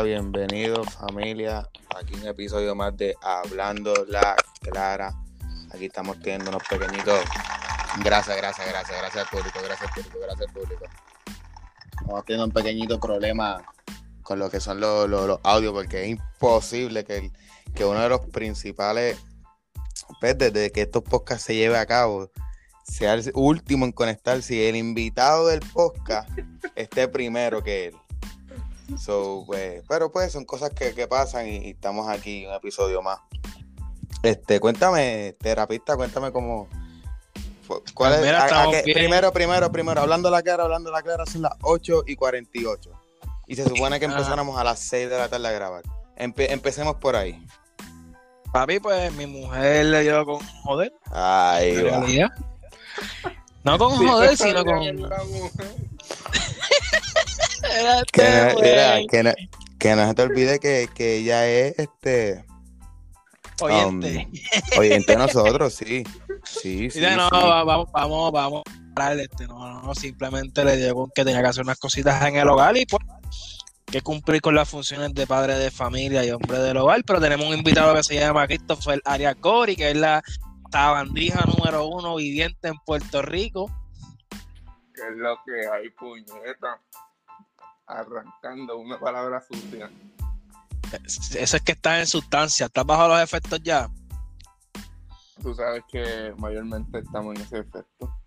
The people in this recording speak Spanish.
Bienvenidos familia, aquí un episodio más de Hablando la Clara. Aquí estamos teniendo unos pequeñitos. Gracias, gracias, gracias, gracias al público, gracias al público, gracias al público. Estamos teniendo un pequeñito problema con lo que son los, audios, porque es imposible que, que uno de los principales, pues, desde que estos podcasts se lleve a cabo, sea el último en conectar, si el invitado del podcast esté primero que él. So, pues, pero pues son cosas que, que pasan y, y estamos aquí, un episodio más. Este, cuéntame, terapista, cuéntame cómo. ¿Cuál Pues es? a- a qué- primero, primero, primero, hablando la clara, hablando la clara, son las 8 y 48. Y se supone que Ajá. empezáramos a las 6 de la tarde a grabar. Empe- empecemos por ahí. Papi, pues mi mujer le dio con joder, realidad. No con joder, sino con. Que, no, que, no, que no se te olvide que, que ella es este oyente. um, oyente de nosotros, sí. Sí, sí. Mira, no, sí. va- vamos, vamos, vamos este, no, no, no, simplemente le con que tenía que hacer unas cositas en el hogar y pues que cumplir con las funciones de padre de familia y hombre del hogar, pero tenemos un invitado que se llama Christopher Arias Gori, que es la sabandija número uno viviente en Puerto Rico. que es lo que hay, puñeta. Arrancando una palabra sucia. Eso es que está en sustancia, ¿estás bajo los efectos ya? Tú sabes que mayormente estamos en ese efecto.